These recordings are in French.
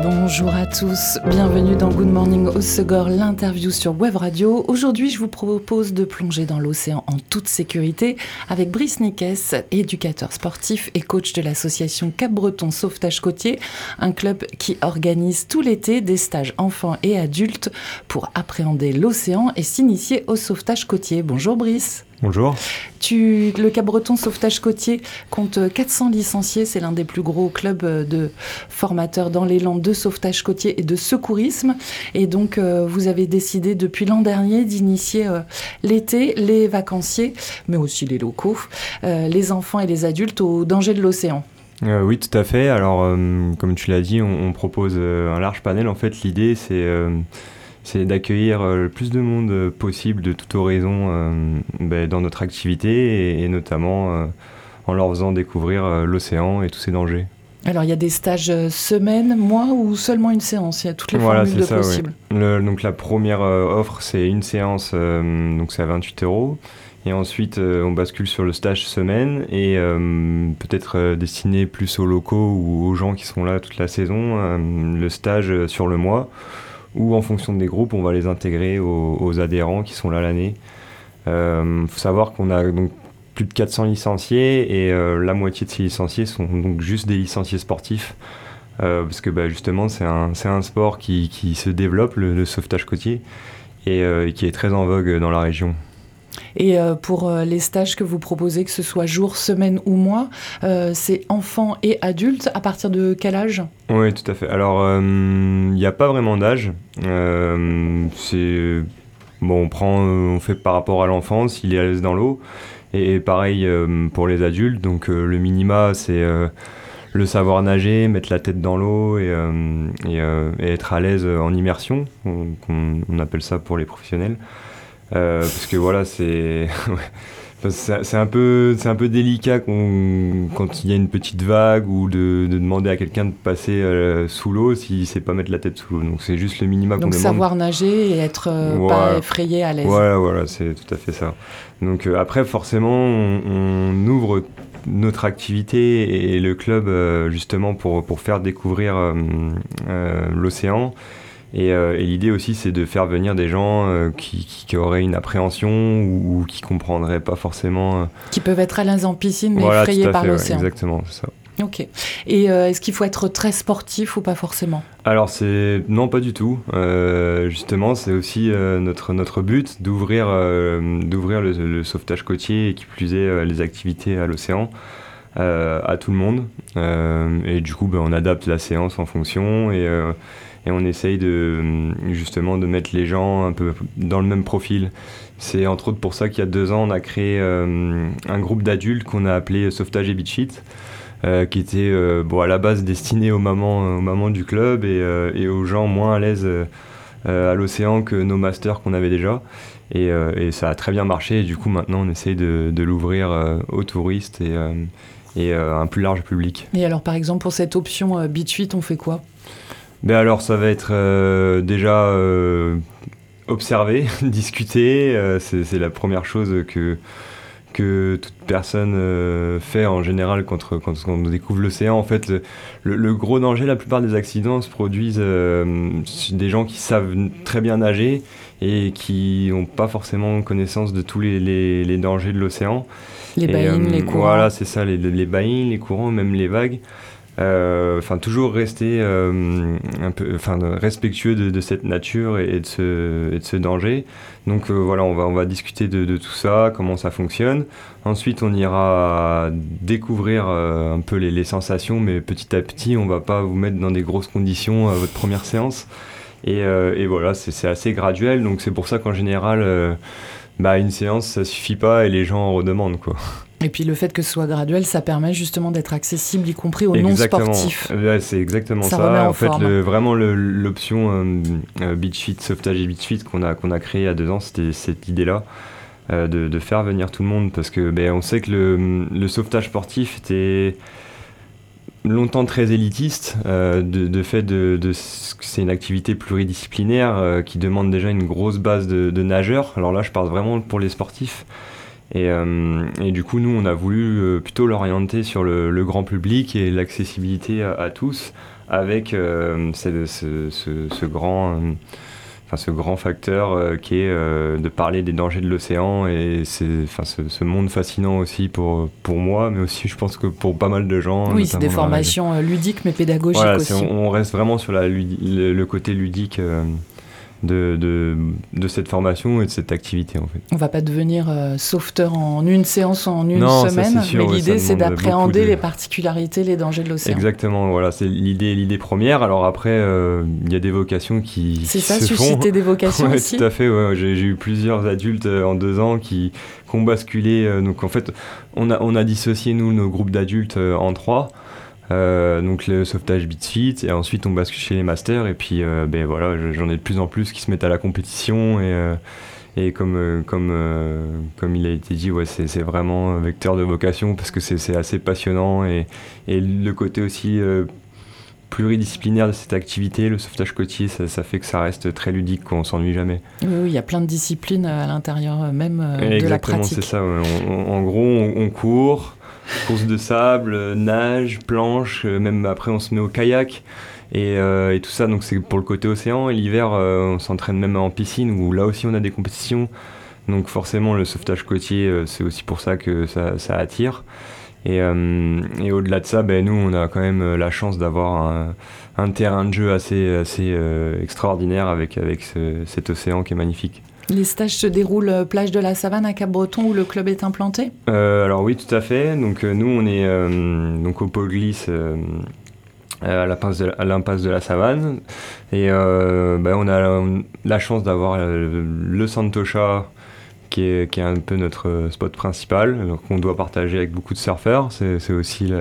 Bonjour à tous, bienvenue dans Good Morning Osegor, l'interview sur Web Radio. Aujourd'hui, je vous propose de plonger dans l'océan en toute sécurité avec Brice Niques, éducateur sportif et coach de l'association Cap-Breton Sauvetage Côtier, un club qui organise tout l'été des stages enfants et adultes pour appréhender l'océan et s'initier au sauvetage côtier. Bonjour Brice. Bonjour. Tu, le Cap-Breton Sauvetage Côtier compte 400 licenciés. C'est l'un des plus gros clubs de formateurs dans les landes de sauvetage côtier et de secourisme. Et donc, euh, vous avez décidé depuis l'an dernier d'initier euh, l'été les vacanciers, mais aussi les locaux, euh, les enfants et les adultes au danger de l'océan. oui, tout à fait. Alors, comme tu l'as dit, on, on propose un large panel. En fait, l'idée, c'est c'est d'accueillir euh, le plus de monde euh, possible de toute horizon euh, ben, dans notre activité et, notamment en leur faisant découvrir l'océan et tous ses dangers. Alors il y a des stages semaine, mois ou seulement une séance? Il y a toutes les voilà, formules de ça, possibles. donc la première offre c'est une séance, donc c'est à 28 euros. Et ensuite, on bascule sur le stage semaine et peut-être destiné plus aux locaux ou aux gens qui sont là toute la saison, le stage sur le mois ou en fonction des groupes, on va les intégrer aux, adhérents qui sont là l'année. Il euh, faut savoir qu'on a donc plus de 400 licenciés et euh, la moitié de ces licenciés sont donc juste des licenciés sportifs. Euh, parce que bah, justement, c'est un, un, sport qui, qui, se développe, le, sauvetage côtier, et qui est très en vogue dans la région. Et euh, pour euh, les stages que vous proposez, que ce soit jour, semaine ou mois, euh, c'est enfants et adultes. À partir de quel âge? Oui, tout à fait. Alors, il n'y a pas vraiment d'âge. c'est bon, on prend, on fait par rapport à l'enfance, il est à l'aise dans l'eau. Et pareil pour les adultes. Donc, le minima, c'est le savoir nager, mettre la tête dans l'eau et, être à l'aise en immersion, on, appelle ça pour les professionnels. Euh, parce que voilà, c'est. c'est un peu c'est un peu délicat quand il y a une petite vague ou de, demander à quelqu'un de passer euh, sous l'eau s'il sait pas mettre la tête sous l'eau. Donc c'est juste le minimum qu'on demande. donc savoir nager et être euh, pas effrayé à l'aise. Voilà voilà c'est tout à fait ça. Donc après forcément on, ouvre notre activité et le club justement pour pour faire découvrir l'océan euh, et, l'idée aussi, c'est de faire venir des gens euh, qui, qui, auraient une appréhension ou, qui comprendraient pas forcément. Euh, qui peuvent être à l'aise en piscine, mais effrayés par l'océan. exactement, c'est ça. Ok. Et est-ce qu'il faut être très sportif ou pas forcément? Alors c'est non pas du tout. justement, c'est aussi notre notre but d'ouvrir d'ouvrir le, sauvetage côtier et qui plus est les activités à l'océan. à tout le monde et du coup ben, on adapte la séance en fonction et et on essaye de justement de mettre les gens un peu dans le même profil. C'est entre autres pour ça qu'il y a deux ans, on a créé euh, un groupe d'adultes qu'on a appelé Sauvetage et Beach euh, qui était euh, bon, à la base destiné aux mamans, aux mamans du club et, aux gens moins à l'aise à l'océan que nos masters qu'on avait déjà. Et, ça a très bien marché. Et du coup, maintenant, on essaye de, l'ouvrir aux touristes et, et un plus large public. Et alors, par exemple, pour cette option Beach on fait quoi? Ben alors ça va être euh, déjà euh, observer, discuter, euh, c'est la première chose que, que toute personne fait en général quand, quand, on découvre l'océan. En fait, le, gros danger, la plupart des accidents se produisent des gens qui savent très bien nager et qui n'ont pas forcément connaissance de tous les, les, dangers de l'océan. Les baïnes, les courants. Voilà, c'est ça, les, les baïnes, les courants, même les vagues. Euh, enfin toujours rester euh, un peu enfin respectueux de, cette nature et, de ce, et, de ce, danger. Donc euh, voilà on va on va discuter de, tout ça comment ça fonctionne. Ensuite on ira découvrir un peu les, sensations mais petit à petit on va pas vous mettre dans des grosses conditions à votre première séance. Et, et voilà c'est assez graduel. Donc c'est pour ça qu'en général bah une séance ça suffit pas et les gens en redemandent quoi et puis le fait que ce soit graduel, ça permet justement d'être accessible, y compris aux non-sportifs. c'est exactement ça. En fait, vraiment l'option euh, euh, Beach Fit, Sauvetage et Beach Fit qu'on a, qu'on a créé il y a deux ans, c'était cette idée-là. Euh, de, de, faire venir tout le monde parce que ben, on sait que le, le sauvetage sportif était longtemps très élitiste, de, de, fait de, de c'est une activité pluridisciplinaire qui demande déjà une grosse base de, nageurs. Alors là, je parle vraiment pour les sportifs. Et, et du coup, nous, on a voulu plutôt l'orienter sur le, le, grand public et l'accessibilité à, à, tous, avec ce, ce, ce, grand enfin, ce grand facteur euh, qui est euh, de parler des dangers de l'océan et enfin, ce, monde fascinant aussi pour, pour moi, mais aussi je pense que pour pas mal de gens. Oui, c'est des formations euh, ludiques mais pédagogiques aussi. On, reste vraiment sur la, le, côté ludique de, de, de, cette formation et de cette activité en fait. On va pas devenir euh, sauveteur en une séance en une semaine, mais l'idée c'est d'appréhender les particularités, les dangers de l'océan. Exactement, voilà, c'est l'idée l'idée première. Alors après, euh, il y a des vocations qui C'est ça, susciter des vocations aussi. Tout à fait, j'ai eu plusieurs adultes euh, en deux ans qui, qui ont basculé. donc en fait, on a, on a dissocié nous nos groupes d'adultes en trois. Euh, donc le sauvetage BitFit et ensuite on bascule chez les masters et puis euh, ben voilà j'en ai de plus en plus qui se mettent à la compétition et, euh, et comme, comme, comme il a été dit ouais, c'est vraiment un vecteur de vocation parce que c'est assez passionnant et, et, le côté aussi pluridisciplinaire de cette activité, le sauvetage côtier, ça, ça fait que ça reste très ludique, qu'on s'ennuie jamais. Oui, il y a plein de disciplines à l'intérieur même de la pratique. Exactement, c'est ça. en gros, on court, course de sable, nage, planche, euh, même après on se met au kayak. Et, euh, et, tout ça, donc c'est pour le côté océan. Et l'hiver, euh, on s'entraîne même en piscine où là aussi on a des compétitions. Donc forcément, le sauvetage côtier, c'est aussi pour ça que ça, attire. Et, au-delà de ça, ben, nous, on a quand même la chance d'avoir un, terrain de jeu assez, extraordinaire avec cet océan qui est magnifique. Les stages se déroulent euh, plage de la Savane à Cap-Breton où le club est implanté euh, Alors oui, tout à fait. Donc euh, nous, on est donc au pôle glisse à l'impasse de, la Savane. Et ben, on a la, chance d'avoir le est, qui est, un peu notre spot principal, qu'on doit partager avec beaucoup de surfeurs. C'est aussi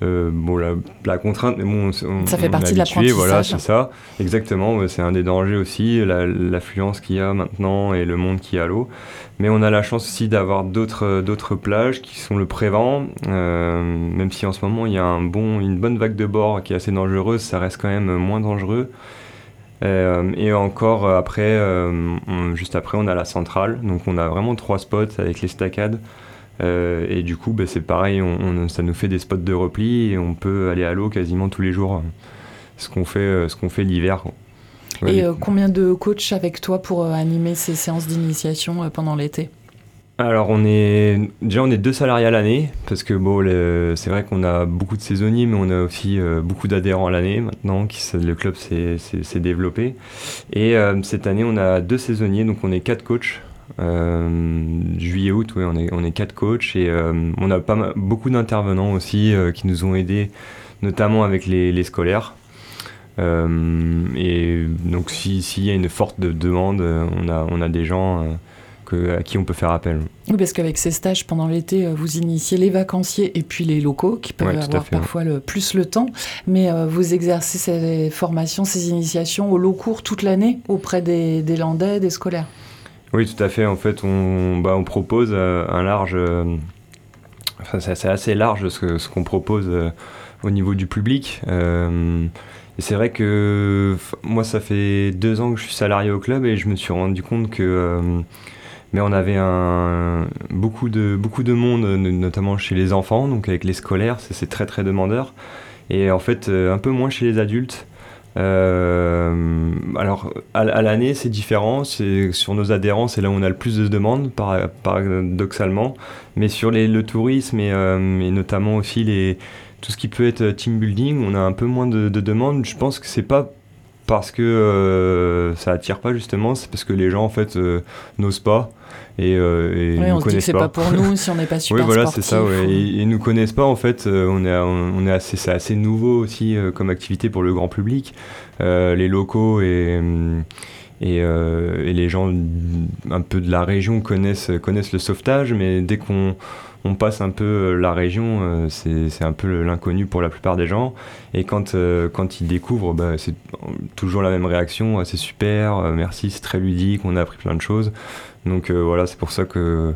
euh, bon, la, contrainte, mais bon, on, ça fait partie de l'apprentissage. Voilà, c'est ça. Exactement. C'est un des dangers aussi, l'affluence qu'il y a maintenant et le monde qui a à l'eau. Mais on a la chance aussi d'avoir d'autres d'autres plages qui sont le Prévent. Euh, même si en ce moment il y a un bon, une bonne vague de bord qui est assez dangereuse, ça reste quand même moins dangereux. Euh, et encore après, juste après, on a la centrale. Donc on a vraiment trois spots avec les staccades. Euh, et du coup, bah, c'est pareil, on, ça nous fait des spots de repli et on peut aller à l'eau quasiment tous les jours, ce qu'on fait, euh, ce qu'on fait l'hiver. et euh, combien de coachs avec toi pour animer ces séances d'initiation pendant l'été? Alors on est déjà on est deux salariés à l'année parce que bon c'est vrai qu'on a beaucoup de saisonniers mais on a aussi beaucoup d'adhérents à l'année maintenant qui le club s'est développé. Et cette année on a deux saisonniers donc on est quatre coachs euh, juillet août on est on est quatre coachs et euh, on a pas beaucoup d'intervenants aussi euh, qui nous ont aidés notamment avec les, les scolaires et donc s'il y a une forte demande on a on a des gens à qui on peut faire appel. Oui, parce qu'avec ces stages pendant l'été, vous initiez les vacanciers et puis les locaux qui peuvent avoir parfois le, plus le temps. Mais vous exercez ces formations, ces initiations au long cours toute l'année auprès des, des Landais, des scolaires? Oui, tout à fait. En fait, on, bah, propose euh, un large. Euh, enfin, c'est assez large ce, ce qu'on propose euh, au niveau du public. et c'est vrai que moi, ça fait deux ans que je suis salarié au club et je me suis rendu compte que. mais on avait un, beaucoup, de, beaucoup de monde, notamment chez les enfants, donc avec les scolaires, c'est très très demandeur. Et en fait, un peu moins chez les adultes. Euh, alors, à, l'année, c'est différent. C'est sur nos adhérents, c'est là où on a le plus de demandes, paradoxalement. Mais sur le tourisme et, euh, notamment aussi tout ce qui peut être team building, on a un peu moins de, de demandes. Je pense que c'est pas parce que euh, ça attire pas justement, c'est parce que les gens en fait euh, n'osent pas et, euh, et on se dit que c'est pas. pour nous si on n'est pas super oui voilà c'est ça ouais. et, nous connaissent pas en fait on est on est assez c'est assez nouveau aussi comme activité pour le grand public les locaux et et, et, les gens un peu de la région connaissent connaissent le sauvetage mais dès qu'on on passe un peu euh, la région, euh, c'est un peu l'inconnu pour la plupart des gens. Et quand, euh, quand ils découvrent, bah, c'est toujours la même réaction, c'est super, merci, c'est très ludique, on a appris plein de choses. Donc voilà, c'est pour ça que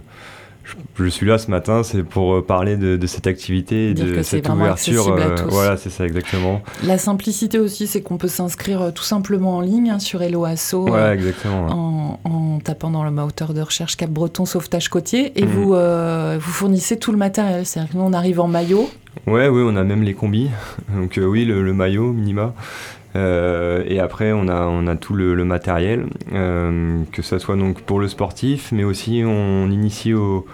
je, suis là ce matin, c'est pour euh, parler de, cette activité, de cette ouverture. Euh, voilà, c'est ça exactement. La simplicité aussi, c'est qu'on peut s'inscrire euh, tout simplement en ligne hein, sur Hello Asso, en, tapant dans le moteur de recherche Cap Breton Sauvetage Côtier, et mhm. vous, vous fournissez tout le matériel. C'est-à-dire que nous, on arrive en maillot. Ouais, oui, on a même les combis. Donc oui, le, maillot minima. Et après, on a, on a tout le, matériel, que ce soit donc pour le sportif, mais aussi on initie au,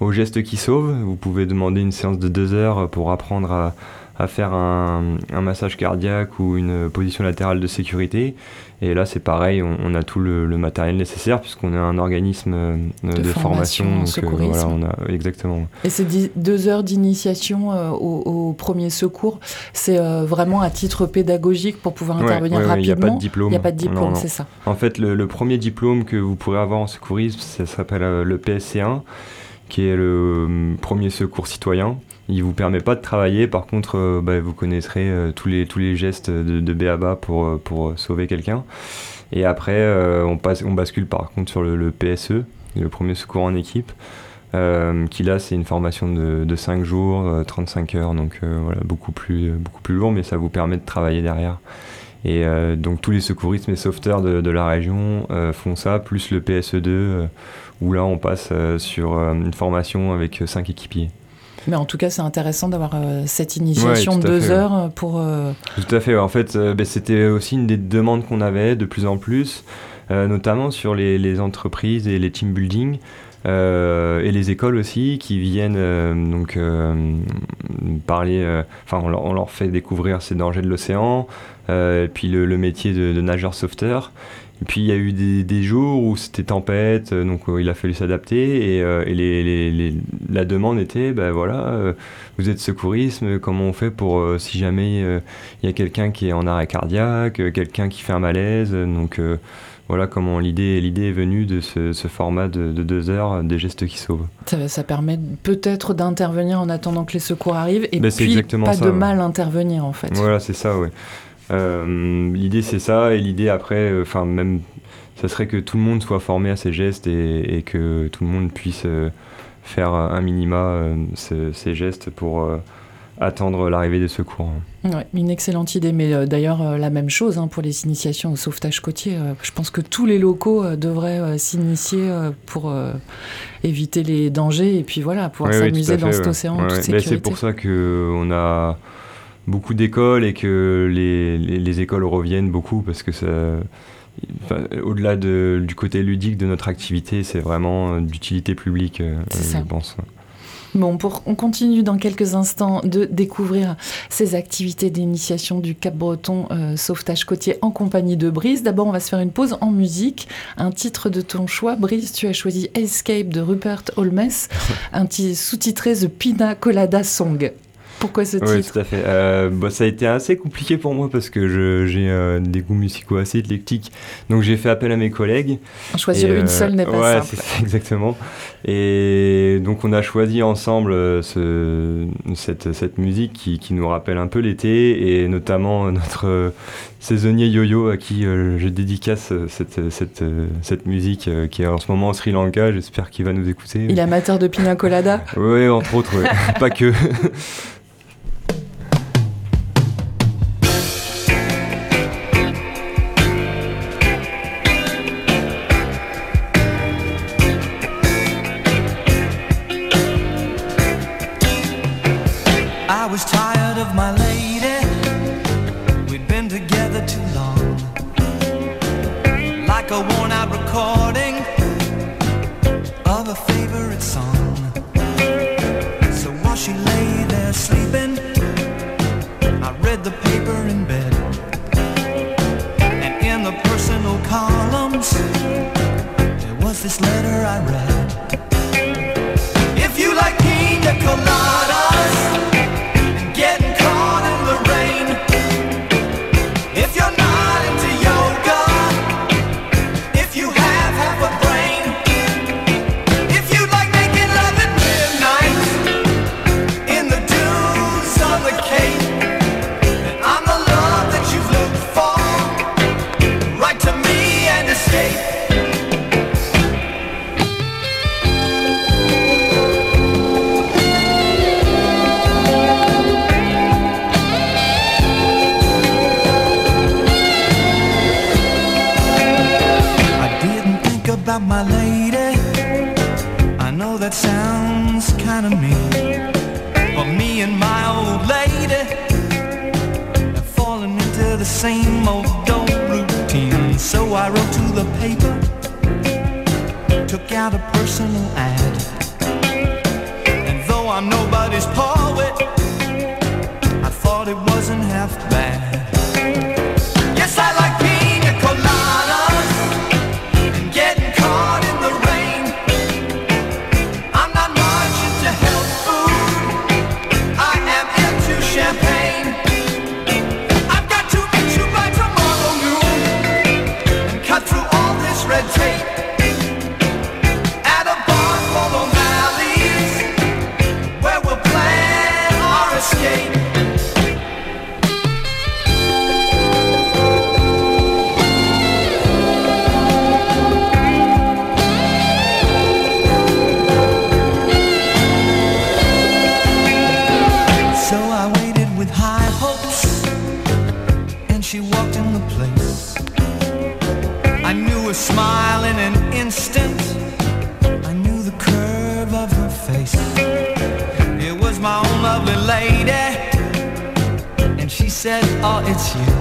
au geste qui sauve. Vous pouvez demander une séance de deux heures pour apprendre à, faire un, massage cardiaque ou une position latérale de sécurité. Et là, c'est pareil, on, a tout le, matériel nécessaire puisqu'on est un organisme euh, de, formation. donc, euh, voilà, on a, exactement. Et ces deux heures d'initiation euh, au, premier secours, c'est vraiment à titre pédagogique pour pouvoir intervenir rapidement. Il n'y a pas de diplôme. Il n'y a pas de diplôme, c'est ça. En fait, le, le, premier diplôme que vous pourrez avoir en secourisme, ça s'appelle le PSC1 qui est le premier secours citoyen. Il vous permet pas de travailler, par contre, euh, bah, vous connaîtrez euh, tous, les, tous les gestes de, de BABA pour, euh, pour sauver quelqu'un. Et après, on, passe, on bascule par contre sur le, PSE, le premier secours en équipe, qui là, c'est une formation de, de 5 jours, 35 heures, donc voilà, beaucoup plus, beaucoup plus lourd, mais ça vous permet de travailler derrière. Et donc tous les secouristes et sauveteurs de, de la région font ça, plus le PSE2 où là on passe sur une formation avec euh, cinq équipiers. Mais en tout cas, c'est intéressant d'avoir cette initiation de deux heures pour. Tout à fait. En fait, ben, c'était aussi une des demandes qu'on avait de plus en plus, notamment sur les, entreprises et les team building. et les écoles aussi qui viennent donc parler, enfin on, leur fait découvrir ces dangers de l'océan, et puis le, métier de, de nageur sauveteur. Et puis il y a eu des, jours où c'était tempête, euh, donc euh, il a fallu s'adapter et, euh, les, la demande était, ben voilà, vous êtes secourisme, comment on fait pour si jamais il y a quelqu'un qui est en arrêt cardiaque, quelqu'un qui fait un malaise, donc voilà comment l'idée l'idée est venue de ce, format de, deux heures des gestes qui sauvent. Ça, ça permet peut-être d'intervenir en attendant que les secours arrivent et ben, puis pas de mal intervenir en fait. Voilà c'est ça ouais. Euh, l'idée c'est ça, et l'idée après, euh, enfin même, ça serait que tout le monde soit formé à ces gestes et, que tout le monde puisse euh, faire un minima ces gestes pour attendre l'arrivée des secours. Ouais, une excellente idée, mais d'ailleurs la même chose hein, pour les initiations au sauvetage côtier. je pense que tous les locaux devraient s'initier pour éviter les dangers et puis voilà, pouvoir s'amuser dans cet océan en toute sécurité. C'est pour ça qu'on a beaucoup d'écoles et que les, les, écoles reviennent beaucoup parce que ça, au-delà du côté ludique de notre activité, c'est vraiment d'utilité publique, euh, je pense. Bon, pour, on continue dans quelques instants de découvrir ces activités d'initiation du Cap Breton euh, sauvetage côtier en compagnie de Brice. D'abord, on va se faire une pause en musique. Un titre de ton choix, Brice, tu as choisi Escape de Rupert Holmes, un sous-titré The Pina Colada Song. Pourquoi ce titre Oui, tout à fait. Euh, bah, ça a été assez compliqué pour moi parce que j'ai euh, des goûts musicaux assez éclectiques. Donc j'ai fait appel à mes collègues. choisir une euh, seule n'est pas simple. exactement. Et donc on a choisi ensemble ce, cette, cette, musique qui, qui, nous rappelle un peu l'été et notamment notre saisonnier Yo-Yo à qui je dédicace cette, cette, cette musique qui est en ce moment au Sri Lanka. J'espère qu'il va nous écouter. Il est amateur de pina colada Oui, entre autres, pas que. read the paper in bed. And in the personal columns There was this letter I read. If you like pina colada same old old routine. So I wrote to the paper, took out a personal ad. And though I'm nobody's poet, I thought it wasn't 起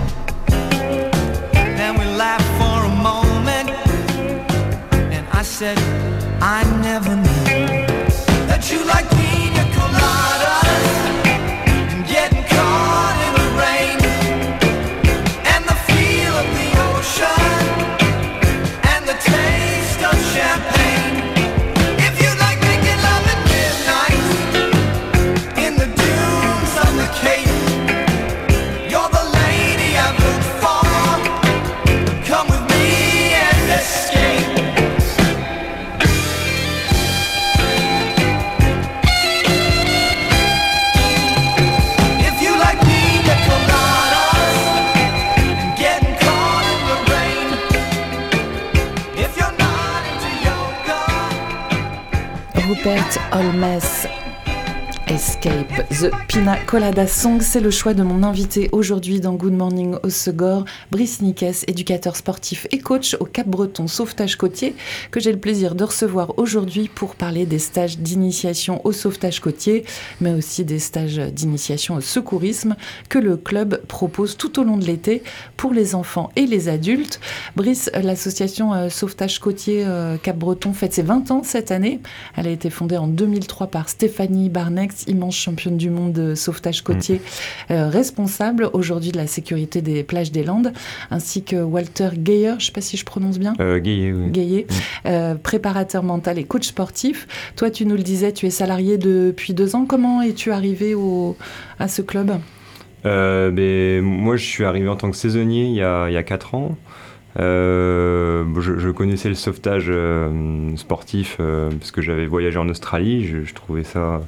Rupert Holmes. Escape, The Pina Colada Song, c'est le choix de mon invité aujourd'hui dans Good Morning au Segor, Brice Niques, éducateur sportif et coach au Cap-Breton Sauvetage Côtier, que j'ai le plaisir de recevoir aujourd'hui pour parler des stages d'initiation au sauvetage côtier, mais aussi des stages d'initiation au secourisme que le club propose tout au long de l'été pour les enfants et les adultes. Brice, l'association euh, Sauvetage Côtier euh, Cap-Breton fête ses 20 ans cette année. Elle a été fondée en 2003 par Stéphanie Barnex, immense championne du monde de sauvetage côtier, euh, responsable aujourd'hui de la sécurité des plages des Landes, ainsi que Walter Geyer, je ne sais pas si je prononce bien. Euh, Gaillet, oui. Gaillet, euh, préparateur mental et coach sportif. Toi, tu nous le disais, tu es salarié depuis deux ans. Comment es-tu arrivé au, à ce club? Euh, ben, moi, je suis arrivé en tant que saisonnier il y a, il y a 4 ans. Euh, je, je connaissais le sauvetage euh, sportif euh, parce que j'avais voyagé en Australie. Je, je trouvais ça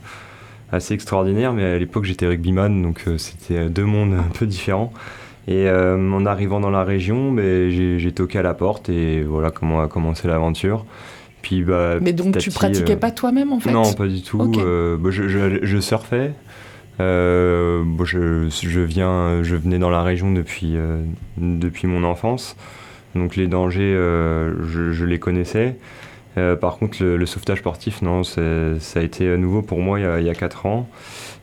assez extraordinaire, mais à l'époque j'étais rugbyman, donc euh, c'était deux mondes un peu différents. Et euh, en arrivant dans la région, j'ai toqué à la porte et voilà comment a commencé l'aventure. Puis, bah, Mais donc, tu petit, pratiquais euh, pas toi-même en fait? Non, pas du tout. Euh, bah, je, je- je surfais. Euh, bon, je, je, viens, je venais dans la région depuis, euh, depuis mon enfance. Donc les dangers, euh, je, je les connaissais. Euh, par contre, le, sauvetage sportif, non, ça a été nouveau pour moi il y a, il y a 4 ans.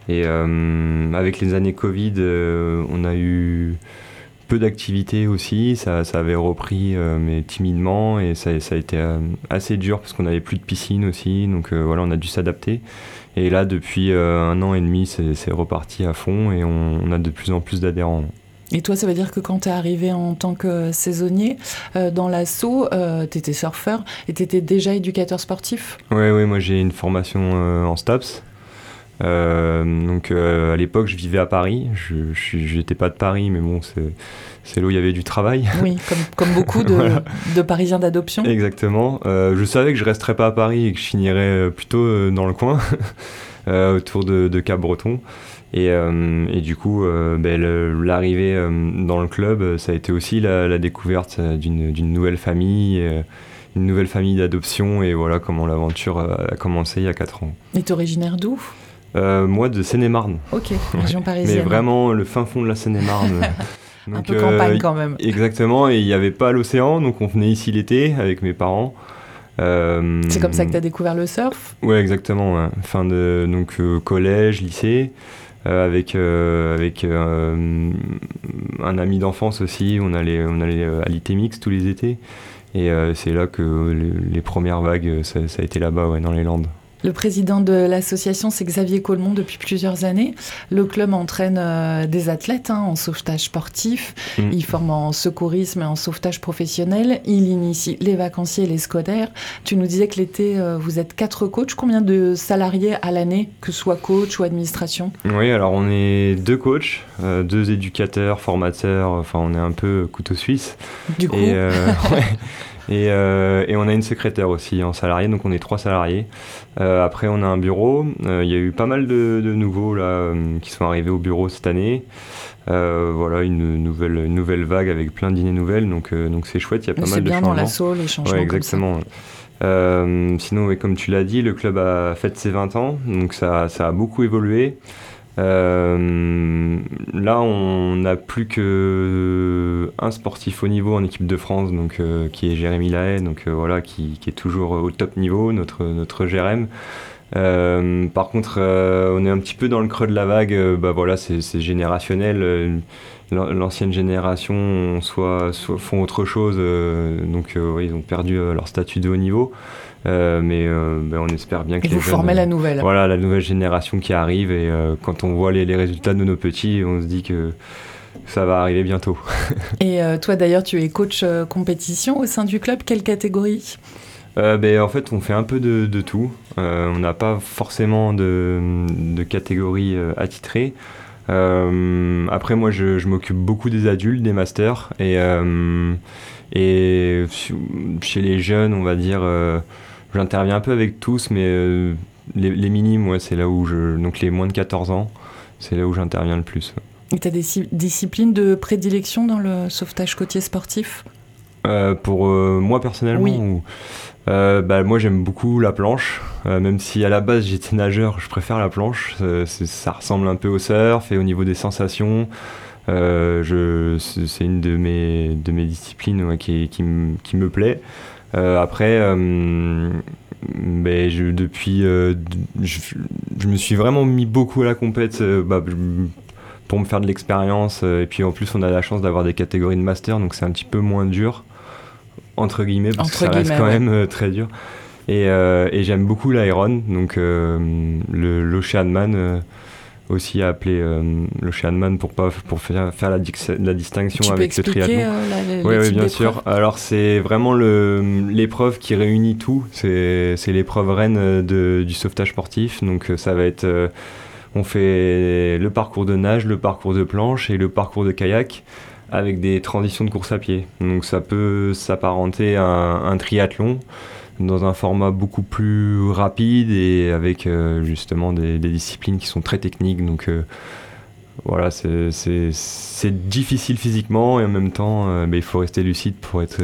Et euh, avec les années Covid, euh, on a eu peu d'activités aussi. Ça, ça avait repris, euh, mais timidement. Et ça, a été euh, assez dur parce qu'on n'avait plus de piscine aussi. Donc euh, voilà, on a dû s'adapter. Et là, depuis euh, un an et demi, c'est reparti à fond et on a de plus en plus d'adhérents. Et toi, ça veut dire que quand tu es arrivé en tant que saisonnier euh, dans l'assaut, tu étais surfeur et tu étais déjà éducateur sportif? Oui, oui, moi j'ai une formation euh, en STAPS. Euh, donc euh, à l'époque, je vivais à Paris. Je n'étais pas de Paris, mais bon, c'est là où il y avait du travail. Oui, comme, comme beaucoup de, Voilà. de Parisiens d'adoption. Exactement. Euh, je savais que je resterais pas à Paris et que je finirais euh, plutôt euh, dans le coin, euh, autour de, de Cap-Breton. Et, euh, et du coup, euh, ben, l'arrivée euh, dans le club, ça a été aussi la, la découverte d'une nouvelle famille, une nouvelle famille d'adoption. Et voilà comment l'aventure a commencé il y a 4 ans. Et t'es originaire d'où? Euh, moi, de Seine-et-Marne. Ok, région parisienne. Mais vraiment le fin fond de la Seine-et-Marne. Un peu euh, campagne quand même. Exactement, et il n'y avait pas l'océan, donc on venait ici l'été avec mes parents. c'est comme ça que tu as découvert le surf? Ouais, exactement. Fin de donc collège, lycée. Avec avec un ami d'enfance aussi, on allait à l'ITMX tous les étés et c'est là que les, premières vagues ça, ça a été là-bas ouais, dans les Landes. Le président de l'association, c'est Xavier Colmont depuis plusieurs années. Le club entraîne euh, des athlètes hein, en sauvetage sportif. Mm. Il forme en secourisme et en sauvetage professionnel. Il initie les vacanciers et les scolaires. Tu nous disais que l'été, euh, vous êtes quatre coachs. Combien de salariés à l'année, que ce soit coach ou administration? Oui, alors on est deux coachs, euh, deux éducateurs, formateurs. Enfin, on est un peu couteau suisse. Du coup. Euh, et, on a une secrétaire aussi en salarié, donc on est trois salariés. Euh, après, on a un bureau. Euh, il y a eu pas mal de, nouveaux là, qui sont arrivés au bureau cette année. voilà, une nouvelle, nouvelle vague avec plein d'idées nouvelles, donc donc c'est chouette. Il y a pas mal de changements. C'est bien dans l'assaut, les changements. Ouais, exactement. sinon, comme tu l'as dit, le club a fait ses 20 ans, donc ça, ça a beaucoup évolué. Euh, là, on n'a plus que un sportif au niveau en équipe de France, donc euh, qui est Jérémy Lahaye, euh, voilà, qui, est toujours au top niveau, notre notre Jérém. par contre, on est un petit peu dans le creux de la vague. bah voilà, c'est générationnel. L'ancienne génération soit, font autre chose, donc ils ont perdu leur statut de haut niveau. Euh, mais euh, ben, on espère bien que et vous formez la nouvelle. Voilà, la nouvelle génération qui arrive. Et euh, quand on voit les, les, résultats de nos petits, on se dit que ça va arriver bientôt. et toi d'ailleurs, tu es coach compétition au sein du club. Quelle catégorie? Ben, En fait, on fait un peu de, de tout. on n'a pas forcément de, de catégorie attitrée. après, moi, je, je m'occupe beaucoup des adultes, des masters. Et, et chez les jeunes, on va dire J'interviens un peu avec tous, mais euh, les, les, minimes, c'est là où je. Donc les moins de 14 ans, c'est là où j'interviens le plus. Et tu as des disciplines de prédilection dans le sauvetage côtier sportif? Euh, Pour euh, moi personnellement oui. bah, Moi j'aime beaucoup la planche, même si à la base j'étais nageur, je préfère la planche. ça ressemble un peu au surf et au niveau des sensations. c'est une de mes, de mes disciplines qui, qui, qui, me plaît. Euh, après, euh, ben, je, depuis, euh, je, me suis vraiment mis beaucoup à la compète bah, pour me faire de l'expérience. et puis en plus, on a la chance d'avoir des catégories de master, donc c'est un petit peu moins dur, entre guillemets, parce que ça reste quand même très dur. Et, et j'aime beaucoup l'Iron, donc l'Ocean Man aussi appelé euh, le Shanman pour pas pour faire, faire la, la distinction avec le triathlon. Euh, oui, bien sûr. Alors c'est vraiment l'épreuve qui réunit tout. C'est l'épreuve reine de, du sauvetage sportif. Donc euh, ça va être on fait le parcours de nage, le parcours de planche et le parcours de kayak avec des transitions de course à pied. Donc ça peut s'apparenter à un triathlon dans un format beaucoup plus rapide et avec euh, justement des, disciplines qui sont très techniques. Donc euh, voilà, c'est difficile physiquement et en même temps, euh, il faut rester lucide pour être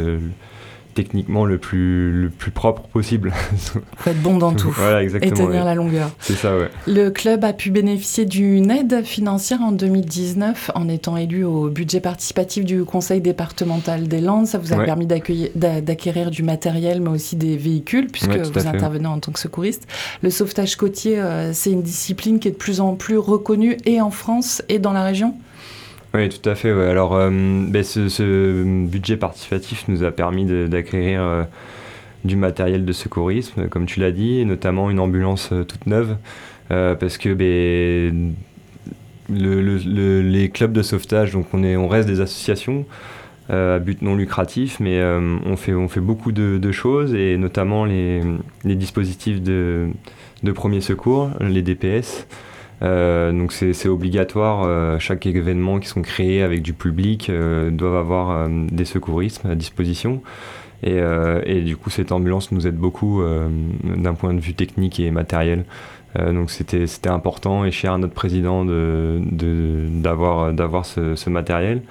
techniquement le plus, le plus propre possible. Faut être bon dans tout. voilà, exactement, et tenir la longueur. C'est ça, ouais. Le club a pu bénéficier d'une aide financière en 2019 en étant élu au budget participatif du conseil départemental des Landes. Ça vous a permis d'acquérir du matériel, mais aussi des véhicules, puisque vous intervenez en tant que secouriste. Le sauvetage côtier, euh, c'est une discipline qui est de plus en plus reconnue et en France et dans la région? Oui, tout à fait. Alors, euh, ben, ce, budget participatif nous a permis d'acquérir euh, du matériel de secourisme, comme tu l'as dit, et notamment une ambulance euh, toute neuve, parce que ben, les clubs de sauvetage, donc on, est, on reste des associations à but non lucratif, mais on, fait, on fait beaucoup de, choses, et notamment les, dispositifs de, de premier secours, les DPS. Euh, donc c'est obligatoire, euh, chaque événement qui sont créés avec du public euh, doivent avoir des secouristes à disposition. Et, et, du coup, cette ambulance nous aide beaucoup d'un point de vue technique et matériel. donc c'était important et cher à notre président d'avoir de, d'avoir ce, ce, matériel.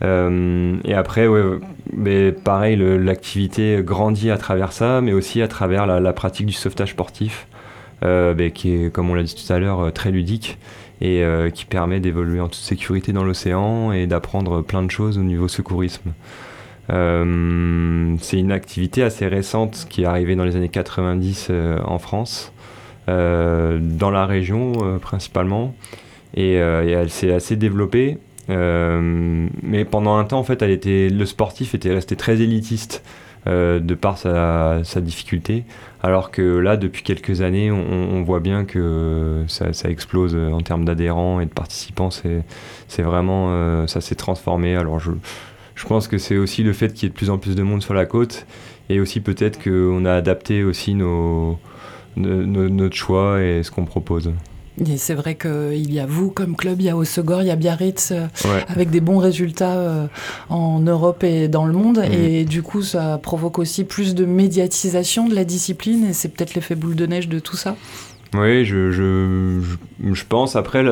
et après, ouais, mais pareil, l'activité grandit à travers ça, mais aussi à travers la, la pratique du sauvetage sportif. Euh, ben, qui est, comme on l'a dit tout à l'heure, euh, très ludique et euh, qui permet d'évoluer en toute sécurité dans l'océan et d'apprendre plein de choses au niveau secourisme. c'est une activité assez récente qui est arrivée dans les années 90 en France, dans la région principalement, et, elle s'est assez développée. mais pendant un temps, en fait, elle était, le sportif était resté très élitiste. De par sa, difficulté. Alors que là, depuis quelques années, on, voit bien que ça, explose en termes d'adhérents et de participants. C'est vraiment, euh, ça s'est transformé. Alors je, je pense que c'est aussi le fait qu'il y ait de plus en plus de monde sur la côte et aussi peut-être qu'on a adapté aussi nos, notre choix et ce qu'on propose c'est vrai qu'il y a vous comme club, il y a Osegor, il y a Biarritz euh, avec des bons résultats euh, en Europe et dans le monde. Mm. Et du coup, ça provoque aussi plus de médiatisation de la discipline et c'est peut-être l'effet boule de neige de tout ça. Oui, je, je, je, pense. Après,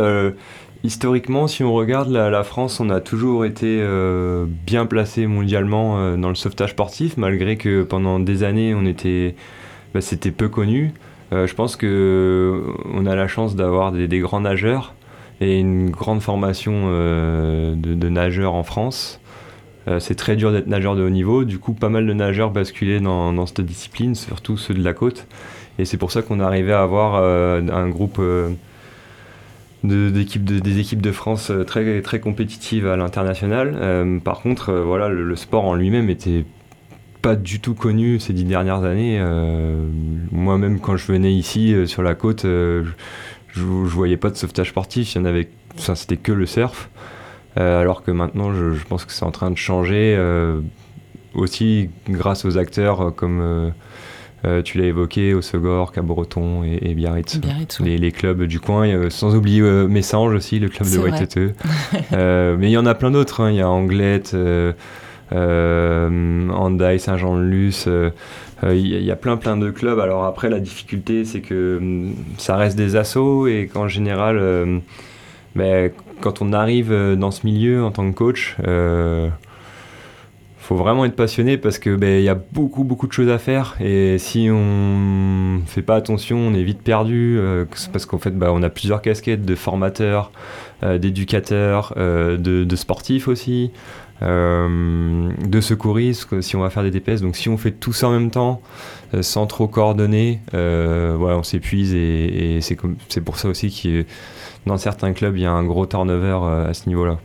historiquement, si on regarde la, France, on a toujours été euh, bien placé mondialement dans le sauvetage sportif, malgré que pendant des années, on était, bah, c'était peu connu. Euh, je pense que on a la chance d'avoir des, grands nageurs et une grande formation euh, de, nageurs en France. Euh, c'est très dur d'être nageur de haut niveau, du coup pas mal de nageurs basculaient dans, cette discipline, surtout ceux de la côte. Et c'est pour ça qu'on arrivait à avoir un groupe des équipes de France très, compétitives à l'international. par contre, voilà, le, sport en lui-même était pas du tout connu ces dix dernières années. Euh, moi-même, quand je venais ici euh, sur la côte, euh, je, je, voyais pas de sauvetage sportif. Il y en avait, ça, c'était que le surf. alors que maintenant, je, pense que c'est en train de changer aussi grâce aux acteurs comme tu l'as évoqué, au Segor, Cap-Breton et, Biarritz. les, clubs du coin, sans oublier Messange aussi, le club de Waitete. mais il y en a plein d'autres. Hein. Il y a Anglette, euh, Andai, Saint-Jean-de-Luz. Il euh, euh, y, a plein plein de clubs. Alors après, la difficulté, c'est que ça reste des assauts et qu'en général, ben, quand on arrive dans ce milieu en tant que coach, faut vraiment être passionné parce que ben, il y a beaucoup beaucoup de choses à faire et si on fait pas attention on est vite perdu parce qu'en fait ben, on a plusieurs casquettes de formateurs d'éducateurs de, de, sportifs aussi euh, de secouristes si on va faire des DPS. Donc si on fait tout ça en même temps, euh, sans trop coordonner, euh, on s'épuise et, c'est pour ça aussi que dans certains clubs, il y a un gros turnover à ce niveau-là.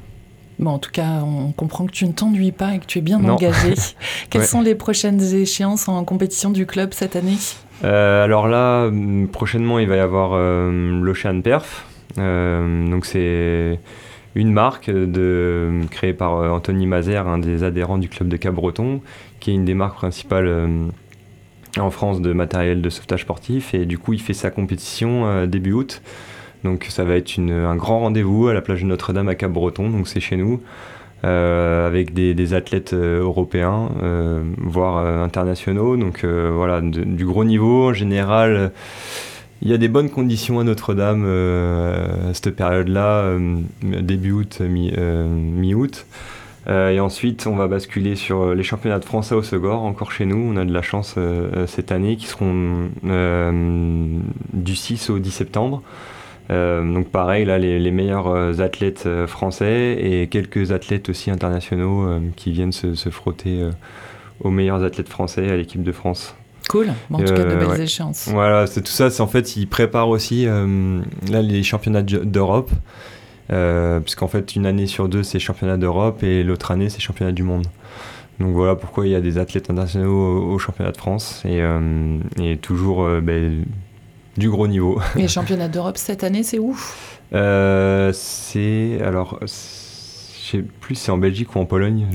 Bon, en tout cas, on comprend que tu ne t'ennuies pas et que tu es bien engagé. Quelles sont les prochaines échéances en compétition du club cette année? Alors là, prochainement, il va y avoir l'Ocean Perf. donc c'est une marque créée par euh, Anthony Mazer, un des adhérents du club de Cap-Breton, qui est une des marques principales euh, en France de matériel de sauvetage sportif. Et du coup, il fait sa compétition euh, début août. Donc ça va être un grand rendez-vous à la plage de Notre-Dame à Cap-Breton, donc c'est chez nous, avec des, athlètes européens, voire internationaux. Donc voilà, du gros niveau en général. Il y a des bonnes conditions à Notre-Dame euh, à cette période-là, euh, début août, euh, mi-août. et ensuite, on va basculer sur les championnats de France à Osegor, encore chez nous. On a de la chance cette année, qui seront du 6 au 10 septembre. donc pareil, là, les, meilleurs athlètes français et quelques athlètes aussi internationaux qui viennent se, se frotter aux meilleurs athlètes français à l'équipe de France. Cool, en tout cas de belles échéances. Voilà, c'est tout ça. C'est en fait, ils préparent aussi euh, là les championnats d'Europe, euh, puisqu'en fait une année sur deux c'est championnat d'Europe et l'autre année c'est championnat du monde. Donc voilà pourquoi il y a des athlètes internationaux au, championnat de France et, euh, et toujours ben, du gros niveau. Et championnat d'Europe cette année, c'est où? C'est alors plus c'est en Belgique ou en Pologne.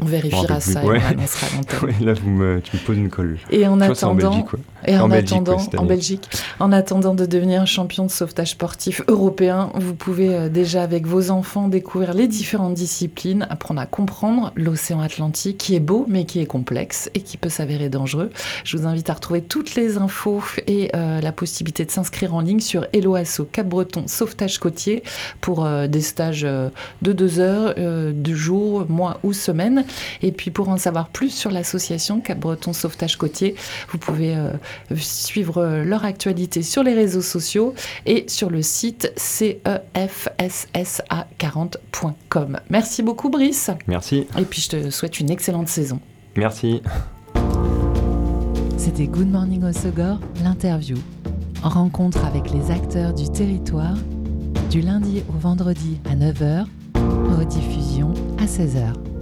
on vérifiera ça et on annoncera là, tu me poses une colle. Et en attendant, et en, attendant, en Belgique, en attendant de devenir champion de sauvetage sportif européen, vous pouvez euh, déjà avec vos enfants découvrir les différentes disciplines, apprendre à comprendre l'océan Atlantique qui est beau mais qui est complexe et qui peut s'avérer dangereux. Je vous invite à retrouver toutes les infos et euh, la possibilité de s'inscrire en ligne sur Hello Cap Breton Sauvetage Côtier pour euh, des stages de deux heures heures de jour, mois ou semaine. Et puis pour en savoir plus sur l'association Cap Breton Sauvetage Côtier, vous pouvez suivre leur actualité sur les réseaux sociaux et sur le site cefssa40.com. Merci beaucoup Brice. Merci. Et puis je te souhaite une excellente saison. Merci. C'était Good Morning Osogor, l'interview. Rencontre avec les acteurs du territoire, du lundi au vendredi à 9h, rediffusion à 16h.